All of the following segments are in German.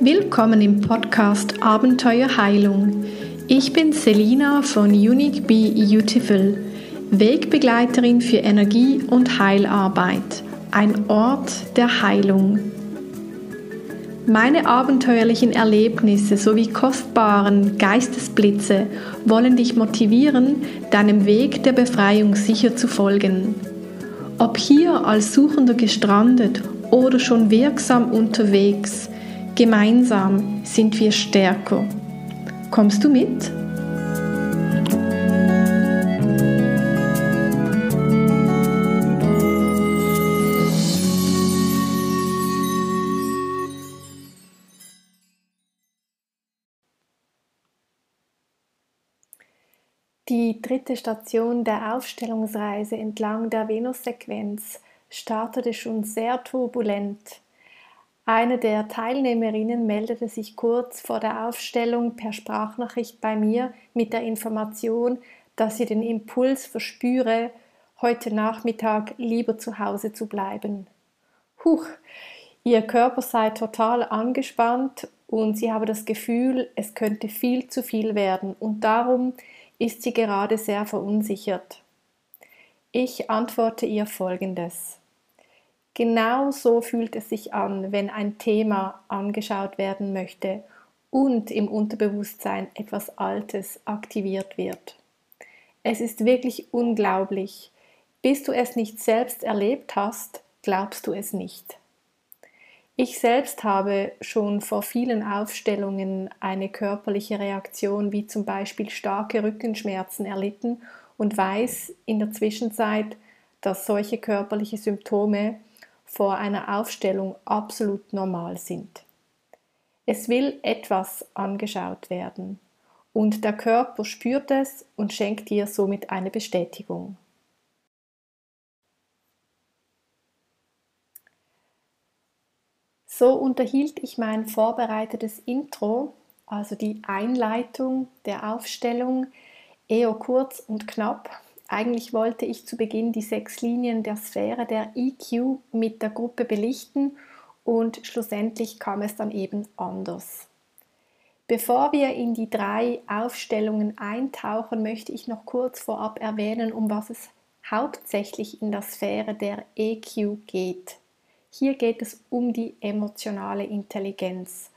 Willkommen im Podcast Abenteuer Heilung. Ich bin Selina von Unique Be Beautiful, Wegbegleiterin für Energie- und Heilarbeit, ein Ort der Heilung. Meine abenteuerlichen Erlebnisse sowie kostbaren Geistesblitze wollen dich motivieren, deinem Weg der Befreiung sicher zu folgen. Ob hier als Suchender gestrandet oder schon wirksam unterwegs, gemeinsam sind wir stärker. Kommst du mit? Die dritte Station der Aufstellungsreise entlang der Venussequenz startete schon sehr turbulent. Eine der Teilnehmerinnen meldete sich kurz vor der Aufstellung per Sprachnachricht bei mir mit der Information, dass sie den Impuls verspüre, heute Nachmittag lieber zu Hause zu bleiben. Huch, ihr Körper sei total angespannt und sie habe das Gefühl, es könnte viel zu viel werden und darum ist sie gerade sehr verunsichert. Ich antworte ihr Folgendes. Genau so fühlt es sich an, wenn ein Thema angeschaut werden möchte und im Unterbewusstsein etwas Altes aktiviert wird. Es ist wirklich unglaublich. Bis du es nicht selbst erlebt hast, glaubst du es nicht. Ich selbst habe schon vor vielen Aufstellungen eine körperliche Reaktion wie zum Beispiel starke Rückenschmerzen erlitten und weiß in der Zwischenzeit, dass solche körperliche Symptome vor einer Aufstellung absolut normal sind. Es will etwas angeschaut werden und der Körper spürt es und schenkt dir somit eine Bestätigung. So unterhielt ich mein vorbereitetes Intro, also die Einleitung der Aufstellung, eher kurz und knapp. Eigentlich wollte ich zu Beginn die sechs Linien der Sphäre der EQ mit der Gruppe belichten und schlussendlich kam es dann eben anders. Bevor wir in die drei Aufstellungen eintauchen, möchte ich noch kurz vorab erwähnen, um was es hauptsächlich in der Sphäre der EQ geht. Hier geht es um die emotionale Intelligenz,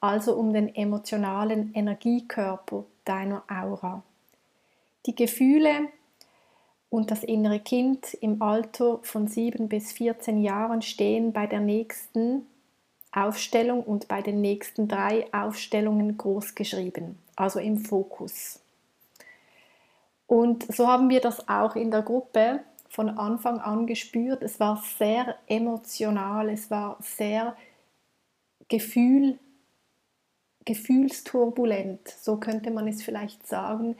also um den emotionalen Energiekörper deiner Aura. Die Gefühle und das innere Kind im Alter von 7 bis 14 Jahren stehen bei der nächsten Aufstellung und bei den nächsten drei Aufstellungen groß geschrieben, also im Fokus. Und so haben wir das auch in der Gruppe von Anfang an gespürt. Es war sehr emotional, es war sehr Gefühl, gefühlsturbulent, so könnte man es vielleicht sagen.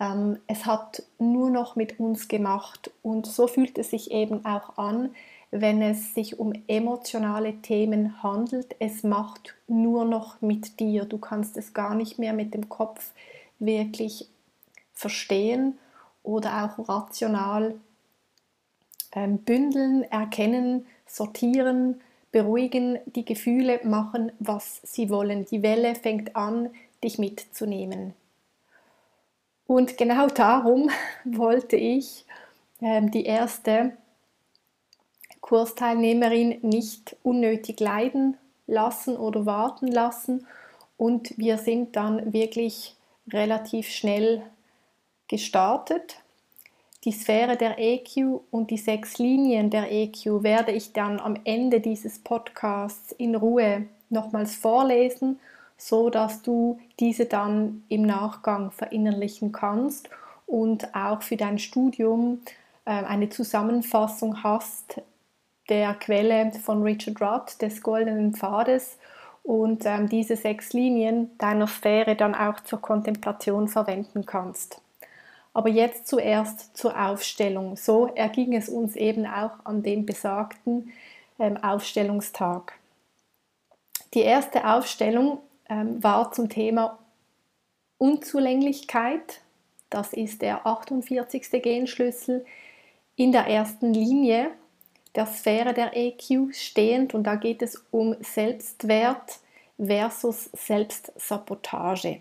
Ähm, es hat nur noch mit uns gemacht und so fühlt es sich eben auch an, wenn es sich um emotionale Themen handelt. Es macht nur noch mit dir. Du kannst es gar nicht mehr mit dem Kopf wirklich verstehen oder auch rational ähm, bündeln, erkennen, sortieren, beruhigen, die Gefühle machen, was sie wollen. Die Welle fängt an, dich mitzunehmen. Und genau darum wollte ich ähm, die erste Kursteilnehmerin nicht unnötig leiden lassen oder warten lassen. Und wir sind dann wirklich relativ schnell gestartet die Sphäre der EQ und die sechs Linien der EQ werde ich dann am Ende dieses Podcasts in Ruhe nochmals vorlesen, so dass du diese dann im Nachgang verinnerlichen kannst und auch für dein Studium äh, eine Zusammenfassung hast der Quelle von Richard Rudd des Goldenen Pfades und ähm, diese sechs Linien deiner Sphäre dann auch zur Kontemplation verwenden kannst. Aber jetzt zuerst zur Aufstellung. So erging es uns eben auch an dem besagten ähm, Aufstellungstag. Die erste Aufstellung ähm, war zum Thema Unzulänglichkeit. Das ist der 48. Genschlüssel in der ersten Linie der Sphäre der EQ stehend und da geht es um Selbstwert, versus Selbstsabotage.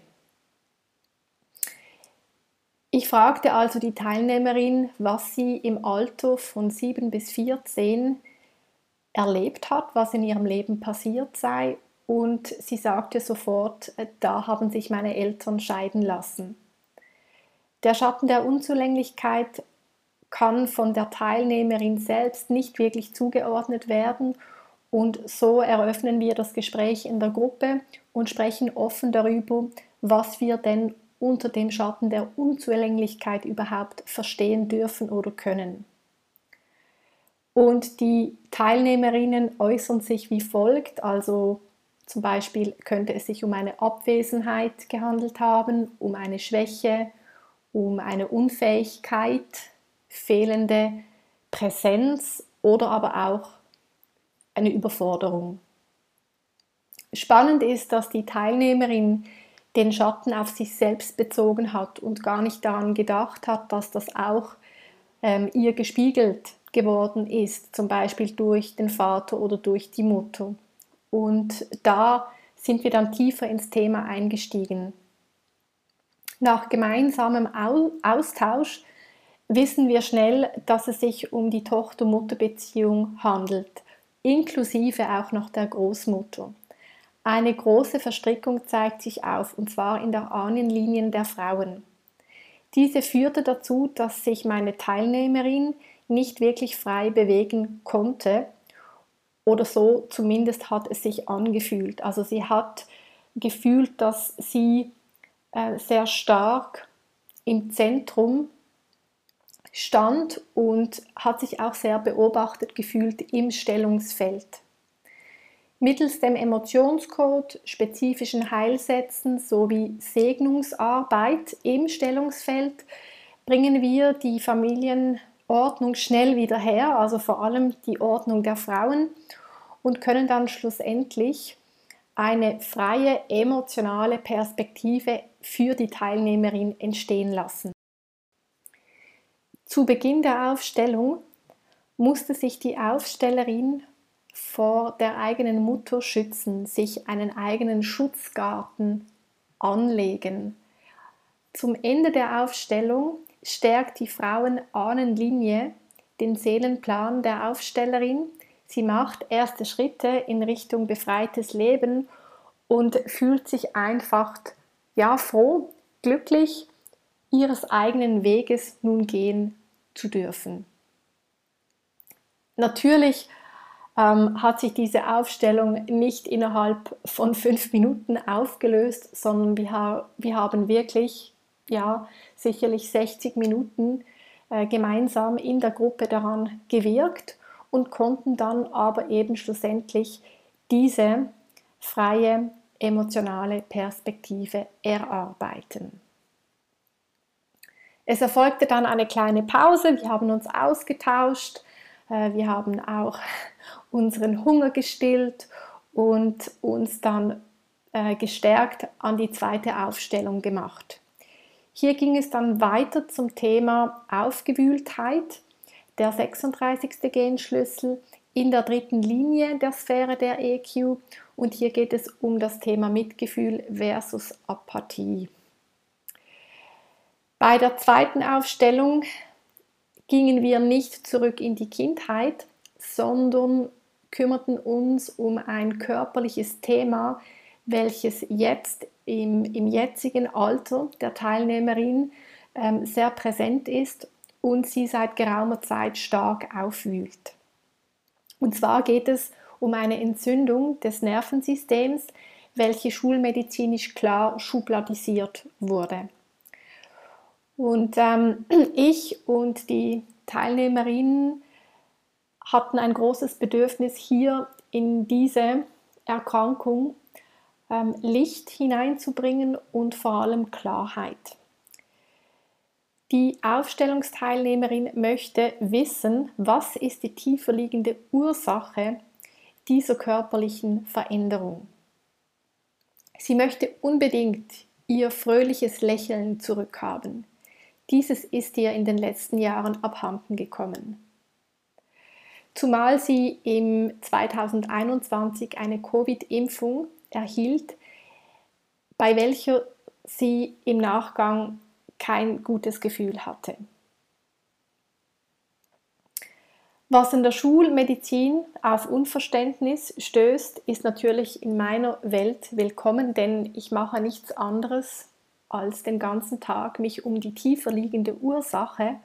Ich fragte also die Teilnehmerin, was sie im Alter von 7 bis 14 erlebt hat, was in ihrem Leben passiert sei und sie sagte sofort, äh, da haben sich meine Eltern scheiden lassen. Der Schatten der Unzulänglichkeit kann von der Teilnehmerin selbst nicht wirklich zugeordnet werden und so eröffnen wir das Gespräch in der Gruppe und sprechen offen darüber, was wir denn unter dem Schatten der Unzulänglichkeit überhaupt verstehen dürfen oder können. Und die Teilnehmerinnen äußern sich wie folgt, also zum Beispiel könnte es sich um eine Abwesenheit gehandelt haben, um eine Schwäche, um eine Unfähigkeit, fehlende Präsenz oder aber auch eine Überforderung. Spannend ist, dass die Teilnehmerin den Schatten auf sich selbst bezogen hat und gar nicht daran gedacht hat, dass das auch ähm, ihr gespiegelt geworden ist, zum Beispiel durch den Vater oder durch die Mutter. Und da sind wir dann tiefer ins Thema eingestiegen. Nach gemeinsamem Austausch wissen wir schnell, dass es sich um die Tochter-Mutter-Beziehung handelt, inklusive auch noch der Großmutter. Eine große Verstrickung zeigt sich auf, und zwar in der Ahnenlinien der Frauen. Diese führte dazu, dass sich meine Teilnehmerin nicht wirklich frei bewegen konnte oder so zumindest hat es sich angefühlt. Also sie hat gefühlt, dass sie äh, sehr stark im Zentrum stand und hat sich auch sehr beobachtet gefühlt im Stellungsfeld. Mittels dem Emotionscode, spezifischen Heilsätzen sowie Segnungsarbeit im Stellungsfeld bringen wir die Familien Ordnung schnell wieder her, also vor allem die Ordnung der Frauen und können dann schlussendlich eine freie emotionale Perspektive für die Teilnehmerin entstehen lassen. Zu Beginn der Aufstellung musste sich die Aufstellerin vor der eigenen Mutter schützen, sich einen eigenen Schutzgarten anlegen. Zum Ende der Aufstellung stärkt die Frauenahnenlinie den Seelenplan der Aufstellerin. Sie macht erste Schritte in Richtung befreites Leben und fühlt sich einfach ja froh, glücklich, ihres eigenen Weges nun gehen zu dürfen. Natürlich ähm, hat sich diese Aufstellung nicht innerhalb von fünf Minuten aufgelöst, sondern wir, wir haben wirklich ja, sicherlich 60 Minuten äh, gemeinsam in der Gruppe daran gewirkt und konnten dann aber eben schlussendlich diese freie emotionale Perspektive erarbeiten. Es erfolgte dann eine kleine Pause, wir haben uns ausgetauscht, äh, wir haben auch unseren Hunger gestillt und uns dann äh, gestärkt an die zweite Aufstellung gemacht. Hier ging es dann weiter zum Thema Aufgewühltheit, der 36. Genschlüssel in der dritten Linie der Sphäre der EQ und hier geht es um das Thema Mitgefühl versus Apathie. Bei der zweiten Aufstellung gingen wir nicht zurück in die Kindheit, sondern kümmerten uns um ein körperliches Thema, welches jetzt im, im jetzigen Alter der Teilnehmerin ähm, sehr präsent ist und sie seit geraumer Zeit stark aufwühlt. Und zwar geht es um eine Entzündung des Nervensystems, welche schulmedizinisch klar schubladisiert wurde. Und ähm, ich und die Teilnehmerinnen hatten ein großes Bedürfnis, hier in diese Erkrankung ähm, Licht hineinzubringen und vor allem Klarheit. Die Aufstellungsteilnehmerin möchte wissen, was ist die tiefer liegende Ursache dieser körperlichen Veränderung. Sie möchte unbedingt ihr fröhliches Lächeln zurückhaben. Dieses ist ihr in den letzten Jahren abhanden gekommen. Zumal sie im 2021 eine Covid-Impfung erhielt, bei welcher sie im Nachgang kein gutes Gefühl hatte. Was in der Schulmedizin auf Unverständnis stößt, ist natürlich in meiner Welt willkommen, denn ich mache nichts anderes als den ganzen Tag mich um die tiefer liegende Ursache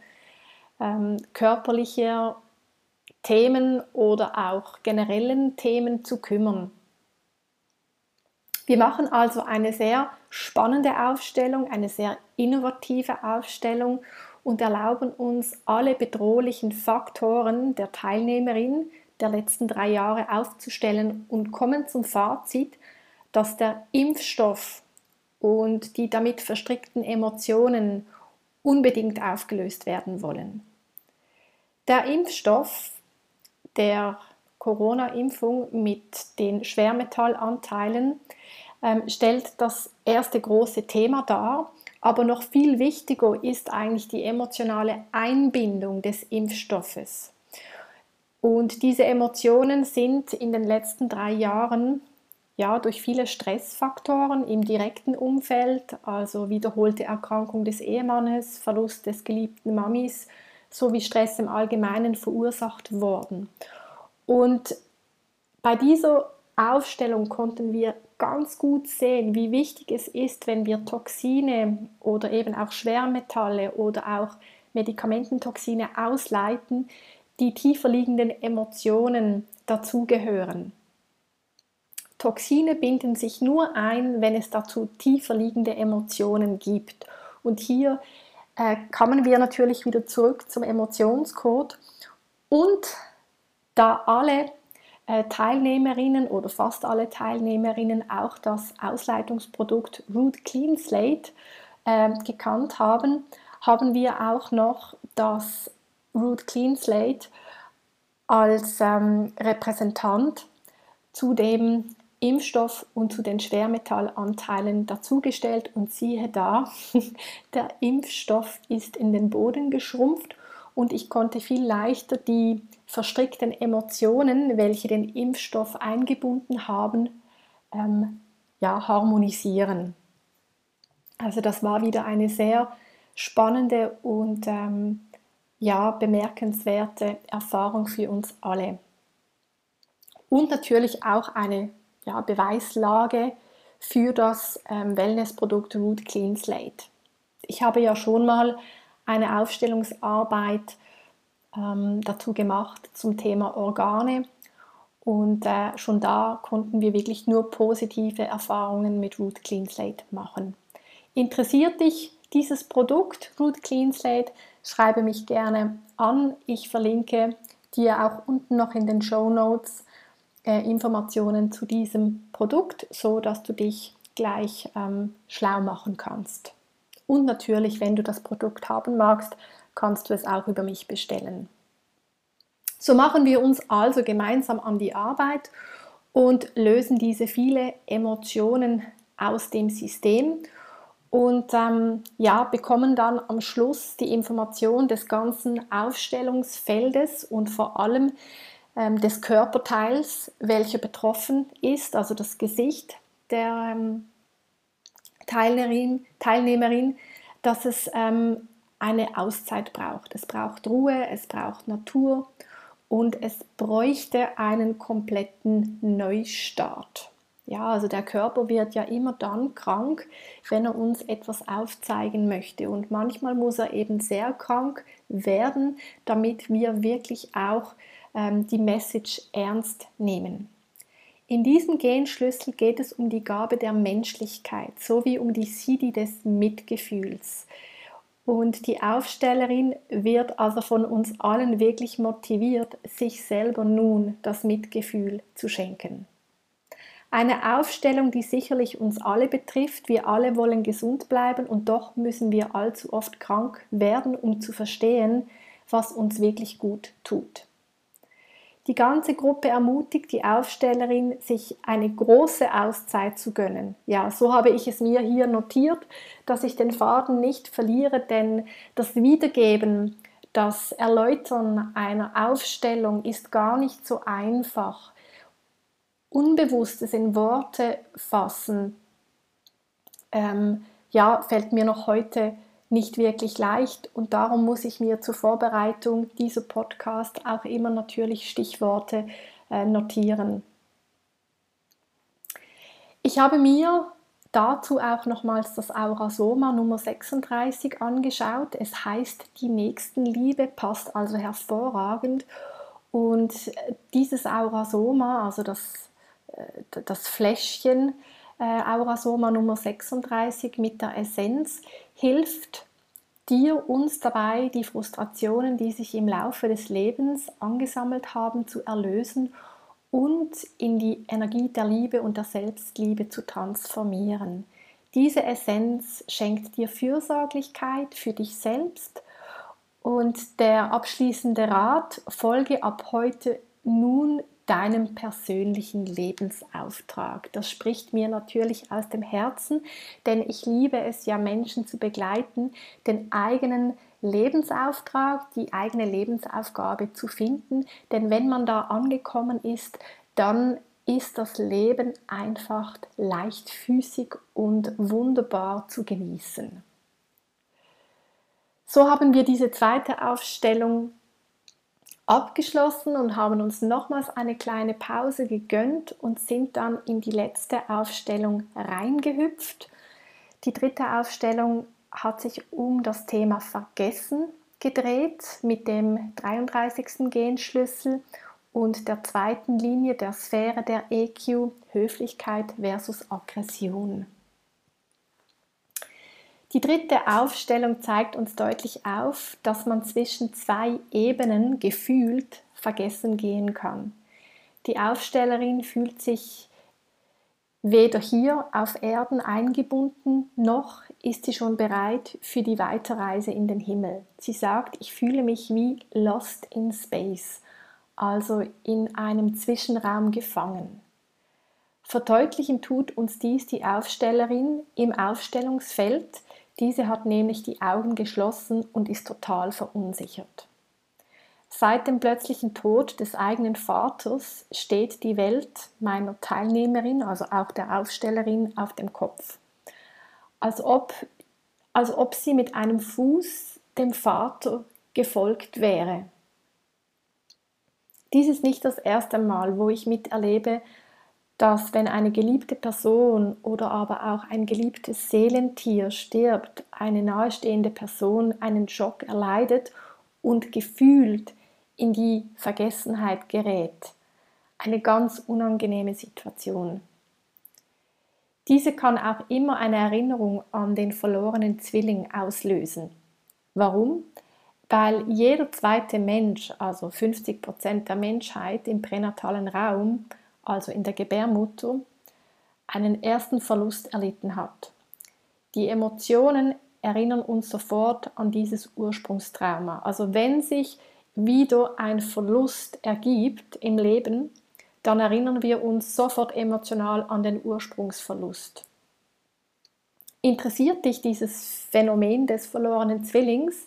ähm, körperlicher Themen oder auch generellen Themen zu kümmern. Wir machen also eine sehr spannende Aufstellung, eine sehr innovative Aufstellung und erlauben uns alle bedrohlichen Faktoren der Teilnehmerin der letzten drei Jahre aufzustellen und kommen zum Fazit, dass der Impfstoff und die damit verstrickten Emotionen unbedingt aufgelöst werden wollen. Der Impfstoff der Corona-Impfung mit den Schwermetallanteilen ähm, stellt das erste große Thema dar. Aber noch viel wichtiger ist eigentlich die emotionale Einbindung des Impfstoffes. Und diese Emotionen sind in den letzten drei Jahren ja, durch viele Stressfaktoren im direkten Umfeld, also wiederholte Erkrankung des Ehemannes, Verlust des geliebten Mamis sowie Stress im Allgemeinen verursacht worden. Und bei dieser Aufstellung konnten wir ganz gut sehen, wie wichtig es ist, wenn wir Toxine oder eben auch Schwermetalle oder auch Medikamententoxine ausleiten, die tiefer liegenden Emotionen dazugehören. Toxine binden sich nur ein, wenn es dazu tiefer liegende Emotionen gibt. Und hier äh, kommen wir natürlich wieder zurück zum Emotionscode. Und da alle äh, Teilnehmerinnen oder fast alle Teilnehmerinnen auch das Ausleitungsprodukt Root Clean Slate äh, gekannt haben, haben wir auch noch das Root Clean Slate als ähm, Repräsentant zu dem Impfstoff und zu den Schwermetallanteilen dazugestellt und siehe da, der Impfstoff ist in den Boden geschrumpft und ich konnte viel leichter die verstrickten Emotionen, welche den Impfstoff eingebunden haben, ähm, ja, harmonisieren. Also das war wieder eine sehr spannende und ähm, ja, bemerkenswerte Erfahrung für uns alle. Und natürlich auch eine ja, Beweislage für das ähm, Wellnessprodukt Root Clean Slate. Ich habe ja schon mal eine Aufstellungsarbeit ähm, dazu gemacht zum Thema Organe und äh, schon da konnten wir wirklich nur positive Erfahrungen mit Root Clean Slate machen. Interessiert dich dieses Produkt Root Clean Slate? Schreibe mich gerne an. Ich verlinke dir auch unten noch in den Show Notes äh, Informationen zu diesem Produkt, so dass du dich gleich ähm, schlau machen kannst. Und natürlich, wenn du das Produkt haben magst, kannst du es auch über mich bestellen. So machen wir uns also gemeinsam an die Arbeit und lösen diese viele Emotionen aus dem System und ähm, ja, bekommen dann am Schluss die Information des ganzen Aufstellungsfeldes und vor allem ähm, des Körperteils, welcher betroffen ist, also das Gesicht der ähm, Teilnehmerin, Teilnehmerin, dass es ähm, eine Auszeit braucht. Es braucht Ruhe, es braucht Natur und es bräuchte einen kompletten Neustart. Ja, also der Körper wird ja immer dann krank, wenn er uns etwas aufzeigen möchte. Und manchmal muss er eben sehr krank werden, damit wir wirklich auch ähm, die Message ernst nehmen. In diesem Genschlüssel geht es um die Gabe der Menschlichkeit sowie um die Sidi des Mitgefühls. Und die Aufstellerin wird also von uns allen wirklich motiviert, sich selber nun das Mitgefühl zu schenken. Eine Aufstellung, die sicherlich uns alle betrifft. Wir alle wollen gesund bleiben und doch müssen wir allzu oft krank werden, um zu verstehen, was uns wirklich gut tut. Die ganze Gruppe ermutigt die Aufstellerin, sich eine große Auszeit zu gönnen. Ja, so habe ich es mir hier notiert, dass ich den Faden nicht verliere, denn das Wiedergeben, das Erläutern einer Aufstellung ist gar nicht so einfach. Unbewusstes in Worte fassen, ähm, ja, fällt mir noch heute nicht wirklich leicht und darum muss ich mir zur Vorbereitung dieser Podcast auch immer natürlich Stichworte äh, notieren. Ich habe mir dazu auch nochmals das Aurasoma Nummer 36 angeschaut. Es heißt die Nächstenliebe, passt also hervorragend. Und dieses Aurasoma, also das, äh, das Fläschchen äh, Aurasoma Nummer 36 mit der Essenz, hilft dir, uns dabei, die Frustrationen, die sich im Laufe des Lebens angesammelt haben, zu erlösen und in die Energie der Liebe und der Selbstliebe zu transformieren. Diese Essenz schenkt dir Fürsorglichkeit für dich selbst und der abschließende Rat, folge ab heute nun deinem persönlichen Lebensauftrag. Das spricht mir natürlich aus dem Herzen, denn ich liebe es ja, Menschen zu begleiten, den eigenen Lebensauftrag, die eigene Lebensaufgabe zu finden. Denn wenn man da angekommen ist, dann ist das Leben einfach leichtfüßig und wunderbar zu genießen. So haben wir diese zweite Aufstellung abgeschlossen und haben uns nochmals eine kleine Pause gegönnt und sind dann in die letzte Aufstellung reingehüpft. Die dritte Aufstellung hat sich um das Thema Vergessen gedreht mit dem 33. Genschlüssel und der zweiten Linie der Sphäre der EQ Höflichkeit versus Aggression. Die dritte Aufstellung zeigt uns deutlich auf, dass man zwischen zwei Ebenen gefühlt vergessen gehen kann. Die Aufstellerin fühlt sich weder hier auf Erden eingebunden, noch ist sie schon bereit für die Weiterreise in den Himmel. Sie sagt, ich fühle mich wie lost in space, also in einem Zwischenraum gefangen. Verdeutlichen tut uns dies die Aufstellerin im Aufstellungsfeld. Diese hat nämlich die Augen geschlossen und ist total verunsichert. Seit dem plötzlichen Tod des eigenen Vaters steht die Welt meiner Teilnehmerin, also auch der Aufstellerin, auf dem Kopf. Als ob, als ob sie mit einem Fuß dem Vater gefolgt wäre. Dies ist nicht das erste Mal, wo ich miterlebe, dass wenn eine geliebte Person oder aber auch ein geliebtes Seelentier stirbt, eine nahestehende Person einen Schock erleidet und gefühlt in die Vergessenheit gerät. Eine ganz unangenehme Situation. Diese kann auch immer eine Erinnerung an den verlorenen Zwilling auslösen. Warum? Weil jeder zweite Mensch, also 50 Prozent der Menschheit im pränatalen Raum, also in der Gebärmutter, einen ersten Verlust erlitten hat. Die Emotionen erinnern uns sofort an dieses Ursprungstrauma. Also wenn sich wieder ein Verlust ergibt im Leben, dann erinnern wir uns sofort emotional an den Ursprungsverlust. Interessiert dich dieses Phänomen des verlorenen Zwillings,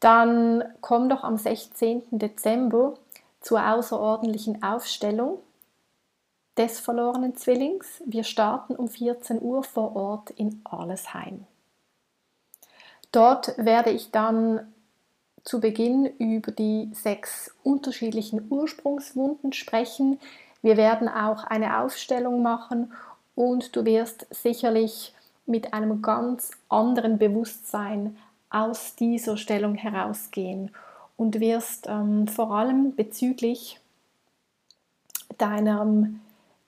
dann komm doch am 16. Dezember zur außerordentlichen Aufstellung des verlorenen Zwillings. Wir starten um 14 Uhr vor Ort in Arlesheim. Dort werde ich dann zu Beginn über die sechs unterschiedlichen Ursprungswunden sprechen. Wir werden auch eine Aufstellung machen und du wirst sicherlich mit einem ganz anderen Bewusstsein aus dieser Stellung herausgehen und wirst ähm, vor allem bezüglich deiner,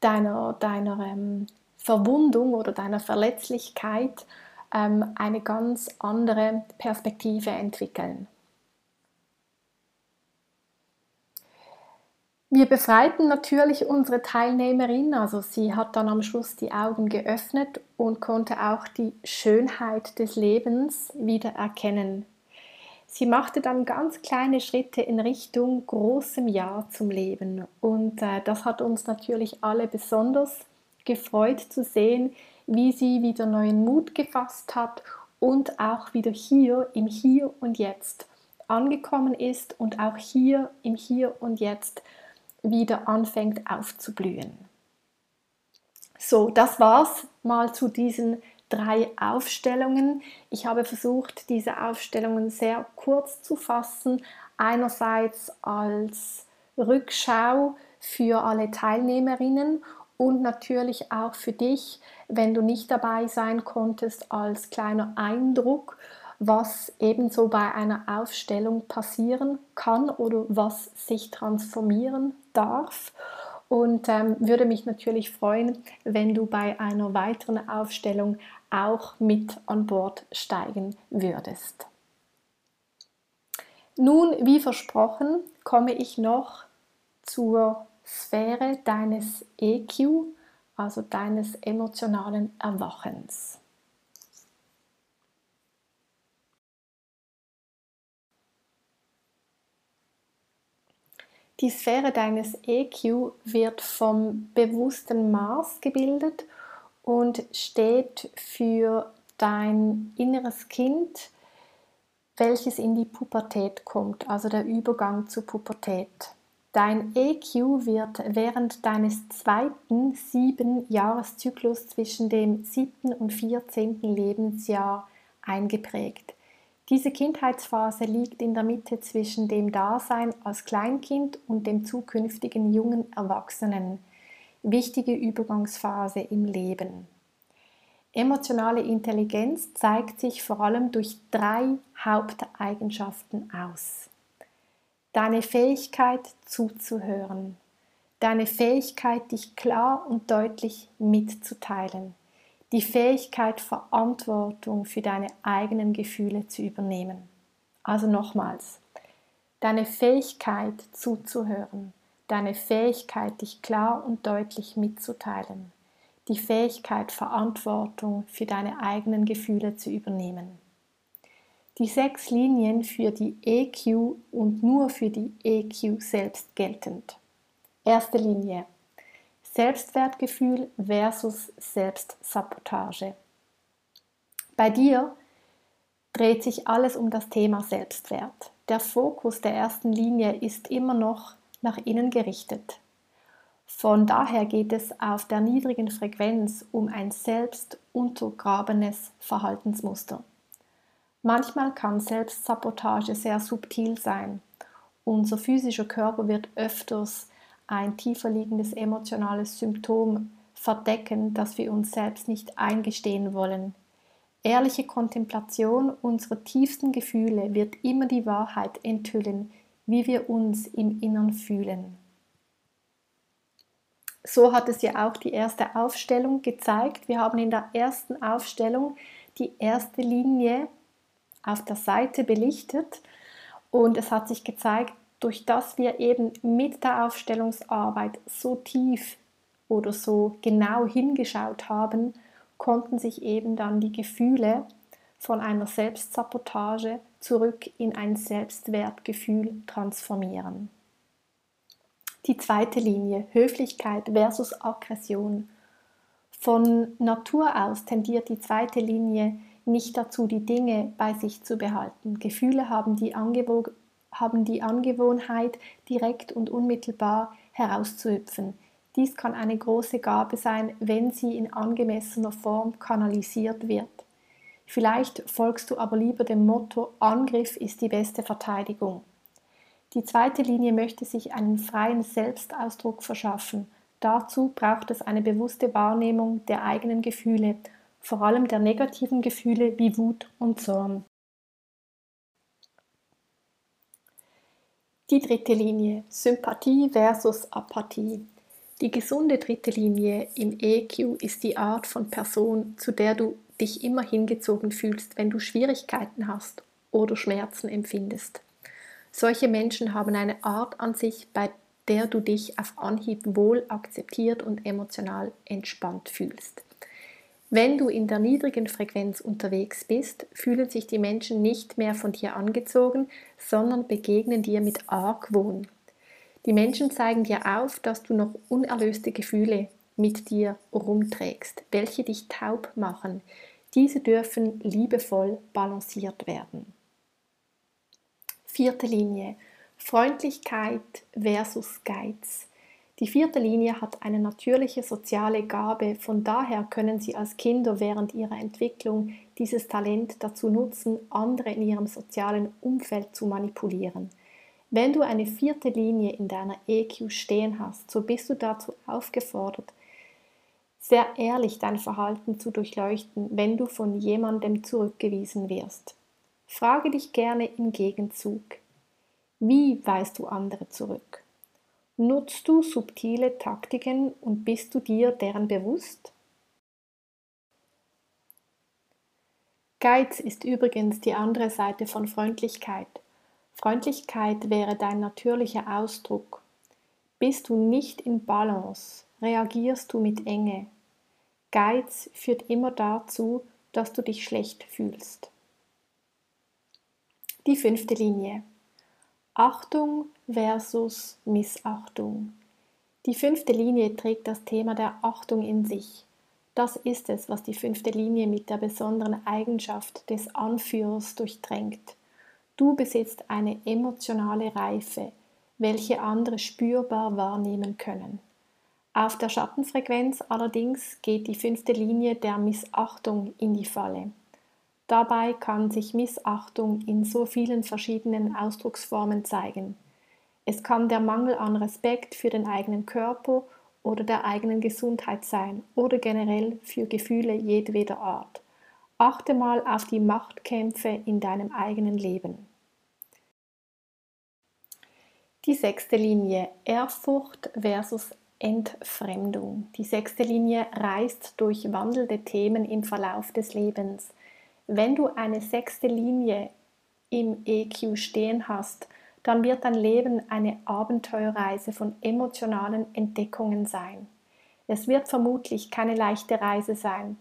deiner, deiner ähm, Verwundung oder deiner Verletzlichkeit ähm, eine ganz andere Perspektive entwickeln. Wir befreiten natürlich unsere Teilnehmerin, also sie hat dann am Schluss die Augen geöffnet und konnte auch die Schönheit des Lebens wieder erkennen. Sie machte dann ganz kleine Schritte in Richtung großem Ja zum Leben und äh, das hat uns natürlich alle besonders gefreut zu sehen, wie sie wieder neuen Mut gefasst hat und auch wieder hier im Hier und Jetzt angekommen ist und auch hier im Hier und Jetzt wieder anfängt aufzublühen. So, das war's mal zu diesen drei Aufstellungen. Ich habe versucht, diese Aufstellungen sehr kurz zu fassen. Einerseits als Rückschau für alle Teilnehmerinnen und natürlich auch für dich, wenn du nicht dabei sein konntest, als kleiner Eindruck, was ebenso bei einer Aufstellung passieren kann oder was sich transformieren darf. Und ähm, würde mich natürlich freuen, wenn du bei einer weiteren Aufstellung auch mit an Bord steigen würdest. Nun, wie versprochen, komme ich noch zur Sphäre deines EQ, also deines emotionalen Erwachens. Die Sphäre deines EQ wird vom bewussten Maß gebildet und steht für dein inneres Kind, welches in die Pubertät kommt, also der Übergang zur Pubertät. Dein EQ wird während deines zweiten sieben Jahreszyklus zwischen dem siebten und vierzehnten Lebensjahr eingeprägt. Diese Kindheitsphase liegt in der Mitte zwischen dem Dasein als Kleinkind und dem zukünftigen jungen Erwachsenen. Wichtige Übergangsphase im Leben. Emotionale Intelligenz zeigt sich vor allem durch drei Haupteigenschaften aus. Deine Fähigkeit zuzuhören, deine Fähigkeit, dich klar und deutlich mitzuteilen, die Fähigkeit, Verantwortung für deine eigenen Gefühle zu übernehmen. Also nochmals, deine Fähigkeit zuzuhören, deine Fähigkeit, dich klar und deutlich mitzuteilen, die Fähigkeit, Verantwortung für deine eigenen Gefühle zu übernehmen. Die sechs Linien für die EQ und nur für die EQ selbst geltend. Erste Linie Selbstwertgefühl versus Selbstsabotage. Bei dir dreht sich alles um das Thema Selbstwert. Der Fokus der ersten Linie ist immer noch nach innen gerichtet. Von daher geht es auf der niedrigen Frequenz um ein selbst untergrabenes Verhaltensmuster. Manchmal kann Selbstsabotage sehr subtil sein. Unser physischer Körper wird öfters ein tiefer liegendes emotionales Symptom verdecken, das wir uns selbst nicht eingestehen wollen. Ehrliche Kontemplation unserer tiefsten Gefühle wird immer die Wahrheit enthüllen, wie wir uns im Innern fühlen. So hat es ja auch die erste Aufstellung gezeigt. Wir haben in der ersten Aufstellung die erste Linie auf der Seite belichtet und es hat sich gezeigt, durch das wir eben mit der Aufstellungsarbeit so tief oder so genau hingeschaut haben, konnten sich eben dann die Gefühle von einer Selbstsabotage zurück in ein Selbstwertgefühl transformieren. Die zweite Linie, Höflichkeit versus Aggression. Von Natur aus tendiert die zweite Linie nicht dazu, die Dinge bei sich zu behalten. Gefühle haben die haben die Angewohnheit, direkt und unmittelbar herauszuhüpfen. Dies kann eine große Gabe sein, wenn sie in angemessener Form kanalisiert wird. Vielleicht folgst du aber lieber dem Motto Angriff ist die beste Verteidigung. Die zweite Linie möchte sich einen freien Selbstausdruck verschaffen. Dazu braucht es eine bewusste Wahrnehmung der eigenen Gefühle, vor allem der negativen Gefühle wie Wut und Zorn. Die dritte Linie, Sympathie versus Apathie. Die gesunde dritte Linie im EQ ist die Art von Person, zu der du dich immer hingezogen fühlst, wenn du Schwierigkeiten hast oder Schmerzen empfindest. Solche Menschen haben eine Art an sich, bei der du dich auf Anhieb wohl akzeptiert und emotional entspannt fühlst. Wenn du in der niedrigen Frequenz unterwegs bist, fühlen sich die Menschen nicht mehr von dir angezogen, sondern begegnen dir mit Argwohn. Die Menschen zeigen dir auf, dass du noch unerlöste Gefühle mit dir rumträgst, welche dich taub machen. Diese dürfen liebevoll balanciert werden. Vierte Linie. Freundlichkeit versus Geiz. Die vierte Linie hat eine natürliche soziale Gabe, von daher können Sie als Kinder während Ihrer Entwicklung dieses Talent dazu nutzen, andere in Ihrem sozialen Umfeld zu manipulieren. Wenn du eine vierte Linie in deiner EQ stehen hast, so bist du dazu aufgefordert, sehr ehrlich dein Verhalten zu durchleuchten, wenn du von jemandem zurückgewiesen wirst. Frage dich gerne im Gegenzug, wie weist du andere zurück? Nutzt du subtile Taktiken und bist du dir deren bewusst? Geiz ist übrigens die andere Seite von Freundlichkeit. Freundlichkeit wäre dein natürlicher Ausdruck. Bist du nicht in Balance, reagierst du mit Enge. Geiz führt immer dazu, dass du dich schlecht fühlst. Die fünfte Linie. Achtung versus Missachtung. Die fünfte Linie trägt das Thema der Achtung in sich. Das ist es, was die fünfte Linie mit der besonderen Eigenschaft des Anführers durchdrängt. Du besitzt eine emotionale Reife, welche andere spürbar wahrnehmen können. Auf der Schattenfrequenz allerdings geht die fünfte Linie der Missachtung in die Falle. Dabei kann sich Missachtung in so vielen verschiedenen Ausdrucksformen zeigen. Es kann der Mangel an Respekt für den eigenen Körper oder der eigenen Gesundheit sein oder generell für Gefühle jedweder Art. Achte mal auf die Machtkämpfe in deinem eigenen Leben. Die sechste Linie Ehrfurcht versus Entfremdung. Die sechste Linie reist durch wandelnde Themen im Verlauf des Lebens. Wenn du eine sechste Linie im EQ stehen hast, dann wird dein Leben eine Abenteuerreise von emotionalen Entdeckungen sein. Es wird vermutlich keine leichte Reise sein,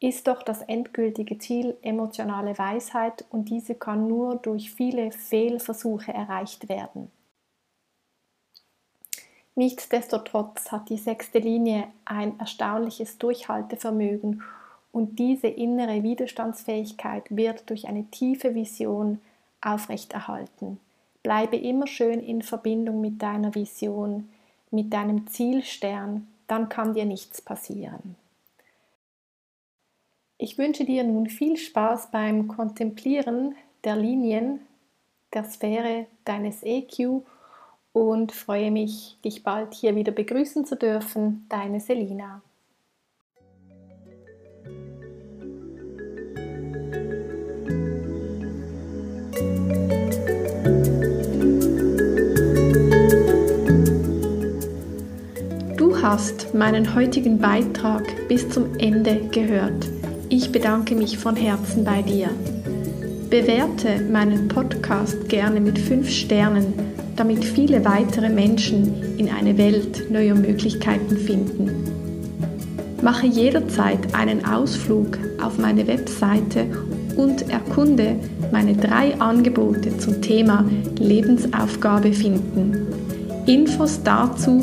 ist doch das endgültige Ziel emotionale Weisheit und diese kann nur durch viele Fehlversuche erreicht werden. Nichtsdestotrotz hat die sechste Linie ein erstaunliches Durchhaltevermögen und diese innere Widerstandsfähigkeit wird durch eine tiefe Vision aufrechterhalten. Bleibe immer schön in Verbindung mit deiner Vision, mit deinem Zielstern, dann kann dir nichts passieren. Ich wünsche dir nun viel Spaß beim Kontemplieren der Linien der Sphäre deines EQ und freue mich, dich bald hier wieder begrüßen zu dürfen. Deine Selina. Hast meinen heutigen Beitrag bis zum Ende gehört. Ich bedanke mich von Herzen bei dir. Bewerte meinen Podcast gerne mit 5 Sternen, damit viele weitere Menschen in eine Welt neuer Möglichkeiten finden. Mache jederzeit einen Ausflug auf meine Webseite und erkunde meine drei Angebote zum Thema Lebensaufgabe finden. Infos dazu